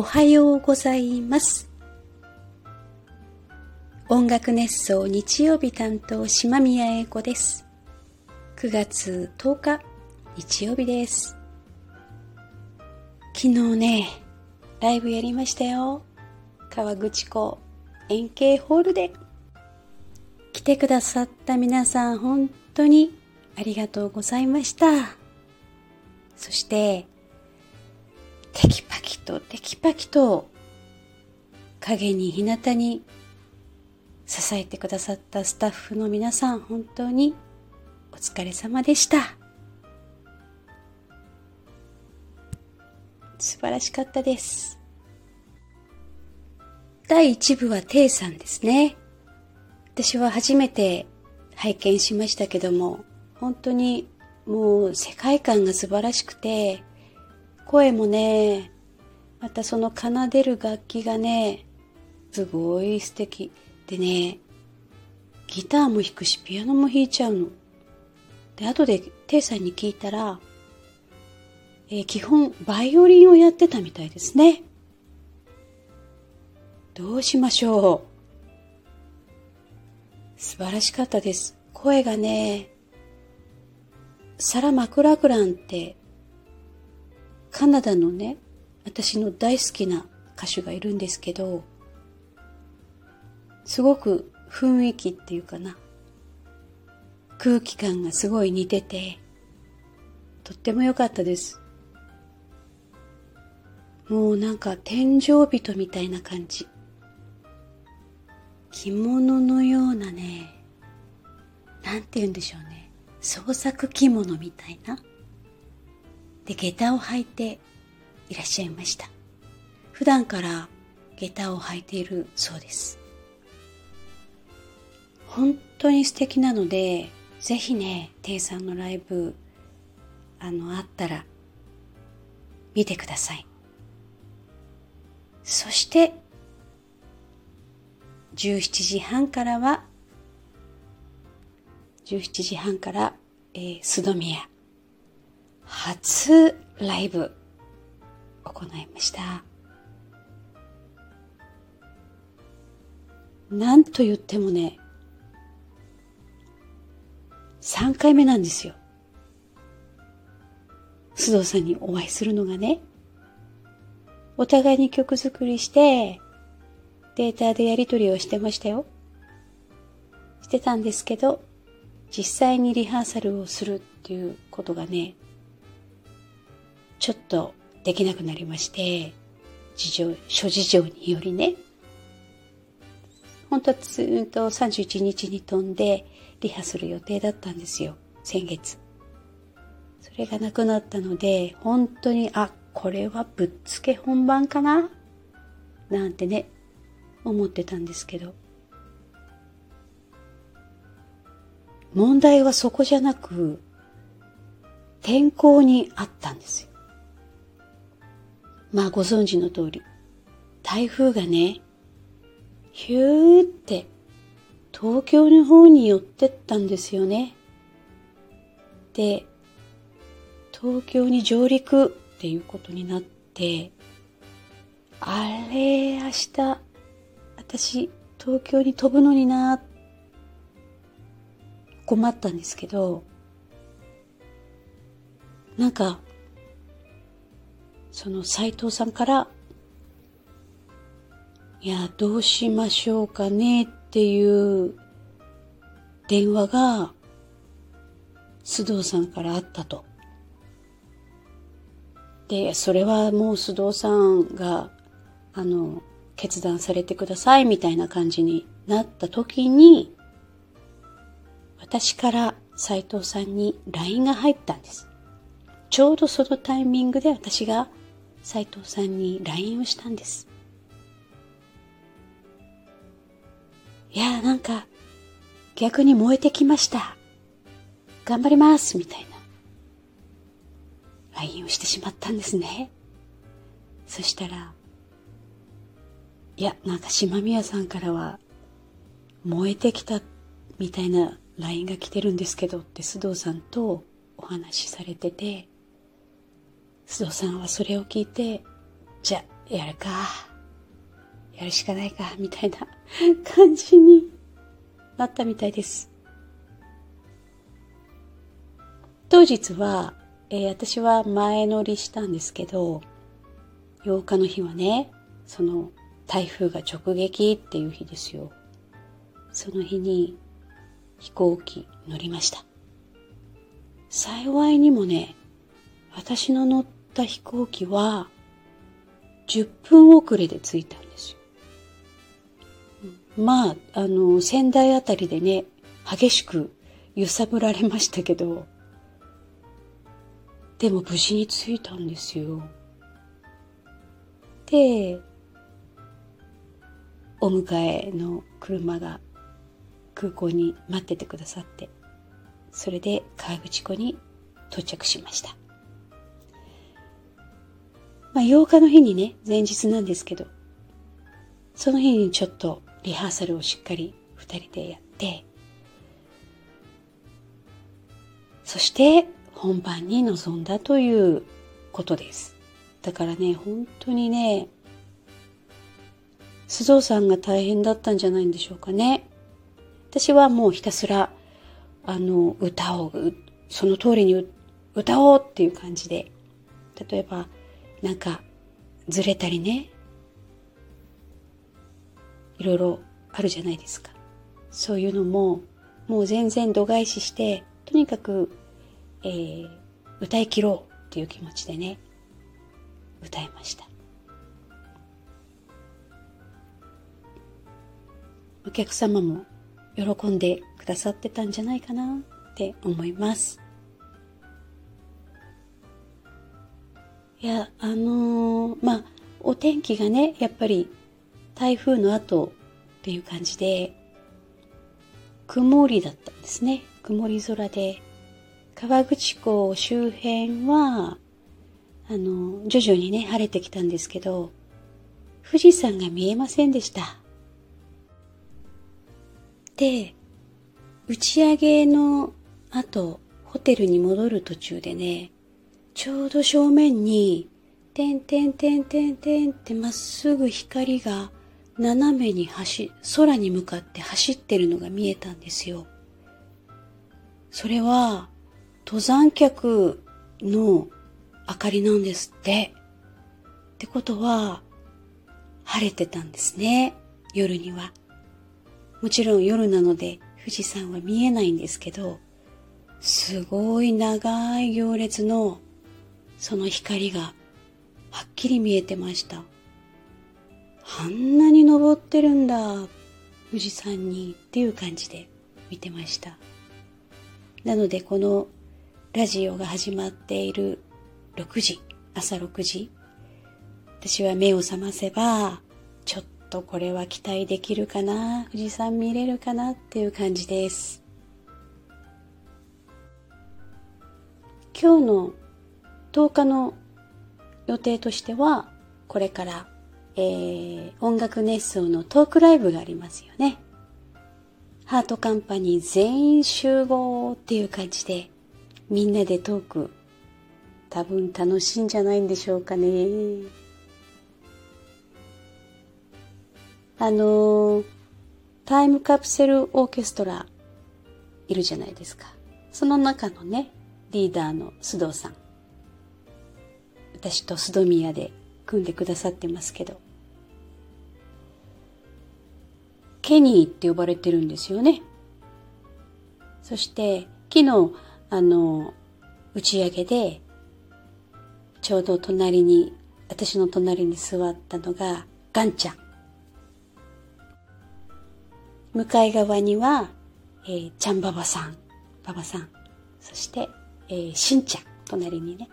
おはようございます。音楽熱奏日曜日担当島宮英子です。9月10日日曜日です。昨日ね、ライブやりましたよ。川口湖円形ホールで。来てくださった皆さん本当にありがとうございました。そして、テキパとテキパキと影に日向に支えてくださったスタッフの皆さん本当にお疲れ様でした。素晴らしかったです。第1部はテイさんですね。私は初めて拝見しましたけども、本当にもう世界観が素晴らしくて、声もね、またその奏でる楽器がね、すごい素敵。でね、ギターも弾くし、ピアノも弾いちゃうの。で、後でテイさんに聞いたら、えー、基本バイオリンをやってたみたいですね。どうしましょう。素晴らしかったです。声がね、サラ・マクラクランってカナダのね、私の大好きな歌手がいるんですけど、すごく雰囲気っていうかな、空気感がすごい似てて、とっても良かったです。もうなんか天井人みたいな感じ。着物のようなね、なんて言うんでしょうね。創作着物みたいな。で、下駄を履いていらっしゃいました。普段から下駄を履いているそうです。本当に素敵なので、ぜひね、テイさんのライブ、あの、あったら、見てください。そして、17時半からは、17時半から、えー、スドミア。初ライブ行いました。なんと言ってもね、3回目なんですよ。須藤さんにお会いするのがね。お互いに曲作りして、データでやり取りをしてましたよ。してたんですけど、実際にリハーサルをするっていうことがね、ちょっとできなくなりまして、事情、諸事情によりね、本当はずっと31日に飛んでリハする予定だったんですよ、先月。それがなくなったので、本当に、あ、これはぶっつけ本番かな？なんてね、思ってたんですけど。問題はそこじゃなく、天候にあったんですよ。まあご存知の通り、台風がね、ヒューって東京の方に寄ってったんですよね。で、東京に上陸っていうことになって、あれ、明日、私、東京に飛ぶのにな、困ったんですけど、なんか、その斎藤さんから、いや、どうしましょうかねっていう電話が須藤さんからあったと。で、それはもう須藤さんが、あの、決断されてくださいみたいな感じになった時に、私から斎藤さんに LINE が入ったんです。ちょうどそのタイミングで私が斉藤さんに LINE をしたんです。いやなんか、逆に燃えてきました。頑張りますみたいな。LINE をしてしまったんですね。そしたら、いや、なんか島宮さんからは、燃えてきたみたいな LINE が来てるんですけどって須藤さんとお話しされてて、須藤さんはそれを聞いて、じゃあやるか。やるしかないか、みたいな 感じになったみたいです。当日は、えー、私は前乗りしたんですけど、8日の日はね、その台風が直撃っていう日ですよ。その日に飛行機乗りました。幸いにもね、私の乗った飛行機は10分遅れで着いたんですよ。まあ、あの、仙台あたりでね、激しく揺さぶられましたけど、でも無事に着いたんですよ。で、お迎えの車が空港に待っててくださって、それで河口湖に到着しました。まあ、8日の日にね、前日なんですけど、その日にちょっとリハーサルをしっかり二人でやって、そして本番に臨んだということです。だからね、本当にね、須藤さんが大変だったんじゃないんでしょうかね。私はもうひたすら、あの、歌を、その通りに歌おうっていう感じで、例えば、なんか、ずれたりね、いろいろあるじゃないですか。そういうのも、もう全然度外視して、とにかく、えー、歌い切ろうっていう気持ちでね、歌いました。お客様も喜んでくださってたんじゃないかなって思います。いや、あのー、まあ、お天気がね、やっぱり台風の後っていう感じで、曇りだったんですね。曇り空で、川口湖周辺は、あの、徐々にね、晴れてきたんですけど、富士山が見えませんでした。で、打ち上げの後、ホテルに戻る途中でね、ちょうど正面に、てんてんてんてんてんってまっすぐ光が斜めに走、空に向かって走ってるのが見えたんですよ。それは、登山客の明かりなんですって。ってことは、晴れてたんですね。夜には。もちろん夜なので富士山は見えないんですけど、すごい長い行列のその光がはっきり見えてました。あんなに登ってるんだ、富士山にっていう感じで見てました。なのでこのラジオが始まっている6時、朝6時、私は目を覚ませば、ちょっとこれは期待できるかな富士山見れるかなっていう感じです今日の10日の予定としてはこれから、えー、音楽熱奏のトークライブがありますよねハートカンパニー全員集合っていう感じでみんなでトーク多分楽しいんじゃないんでしょうかね。あのタイムカプセルオーケストラいるじゃないですか。その中のね、リーダーの須藤さん。私と須宮で組んでくださってますけど。ケニーって呼ばれてるんですよね。そして、昨日、あの、打ち上げで、ちょうど隣に、私の隣に座ったのが、ガンちゃん。向かい側には、えー、ちゃんばばさん、ばばさん、そして、えー、しんちゃん、隣にね。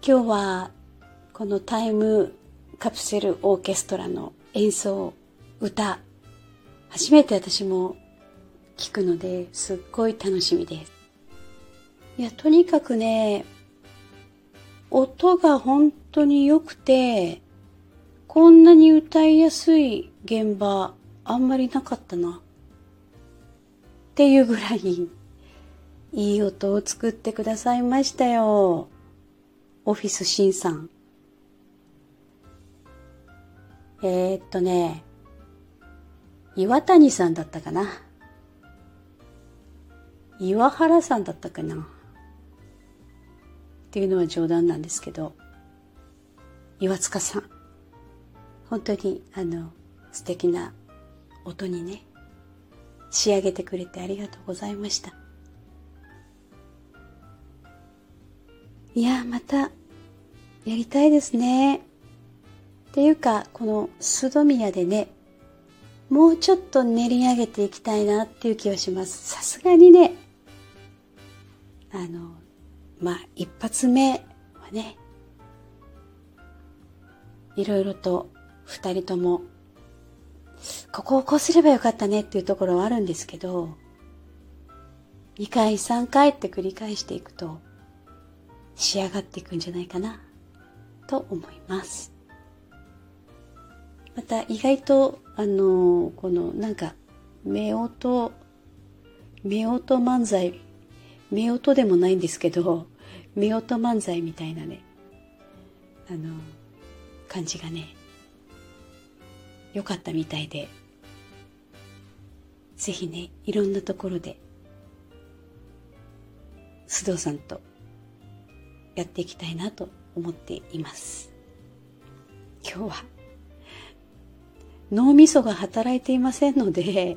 今日は、このタイムカプセルオーケストラの演奏、歌、初めて私も聞くので、すっごい楽しみです。いや、とにかくね、音が本当に良くて、こんなに歌いやすい現場あんまりなかったな。っていうぐらい、いい音を作ってくださいましたよ。オフィスシンさん。えー、っとね、岩谷さんだったかな。岩原さんだったかな。っていうのは冗談なんですけど、岩塚さん。本当に、あの、素敵な音にね、仕上げてくれてありがとうございました。いや、また、やりたいですね。っていうか、このスドミヤでね、もうちょっと練り上げていきたいなっていう気はします。さすがにね、あの、まあ、一発目はね、いろいろと二人とも、ここをこうすればよかったねっていうところはあるんですけど、2回3回って繰り返していくと、仕上がっていくんじゃないかな、と思います。また意外と、あのこのなんか、夫婦、夫婦漫才、夫婦でもないんですけど、夫婦漫才みたいなね、あの感じがね、良かったみたいで、ぜひね、いろんなところで、須藤さんとやっていきたいなと思っています。今日は脳みそが働いていませんので、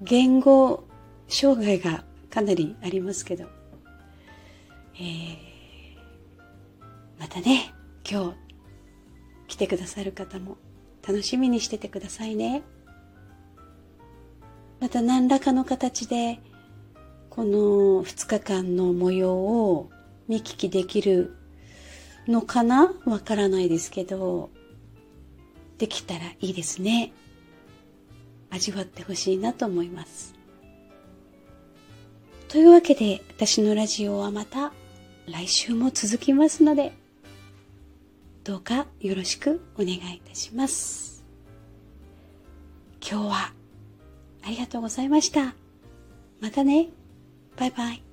言語障害がかなりありますけど、えー、またね、今日来てくださる方も楽しみにしててくださいね。また何らかの形で、この2日間の模様を見聞きできるのかな？わからないですけど、できたらいいですね。味わってほしいなと思います。というわけで、私のラジオはまた来週も続きますので、どうかよろしくお願いいたします。今日はありがとうございました。またね。バイバイ。